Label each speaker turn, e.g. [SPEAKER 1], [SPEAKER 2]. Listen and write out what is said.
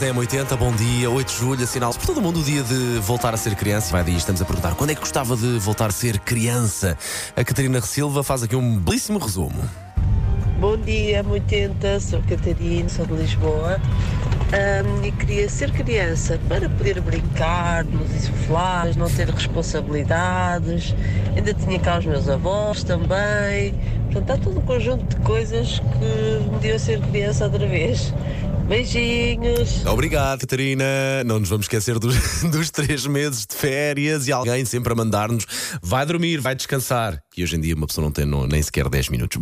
[SPEAKER 1] da M80, bom dia, 8 de julho, assinala por todo mundo o dia de voltar a ser criança. Vai daí, estamos a perguntar quando é que gostava de voltar a ser criança. A Catarina Silva faz aqui um belíssimo resumo.
[SPEAKER 2] Bom dia, 80, sou Catarina, sou de Lisboa Ahm, e queria ser criança para poder brincar nos insufláveis, não ter responsabilidades. Ainda tinha cá os meus avós também. Portanto, há todo um conjunto de coisas que me deu ser criança outra vez. Beijinhos!
[SPEAKER 1] Obrigado, Catarina. Não nos vamos esquecer dos, dos três meses de férias e alguém sempre a mandar-nos vai dormir, vai descansar. E hoje em dia uma pessoa não tem nem sequer 10 minutos.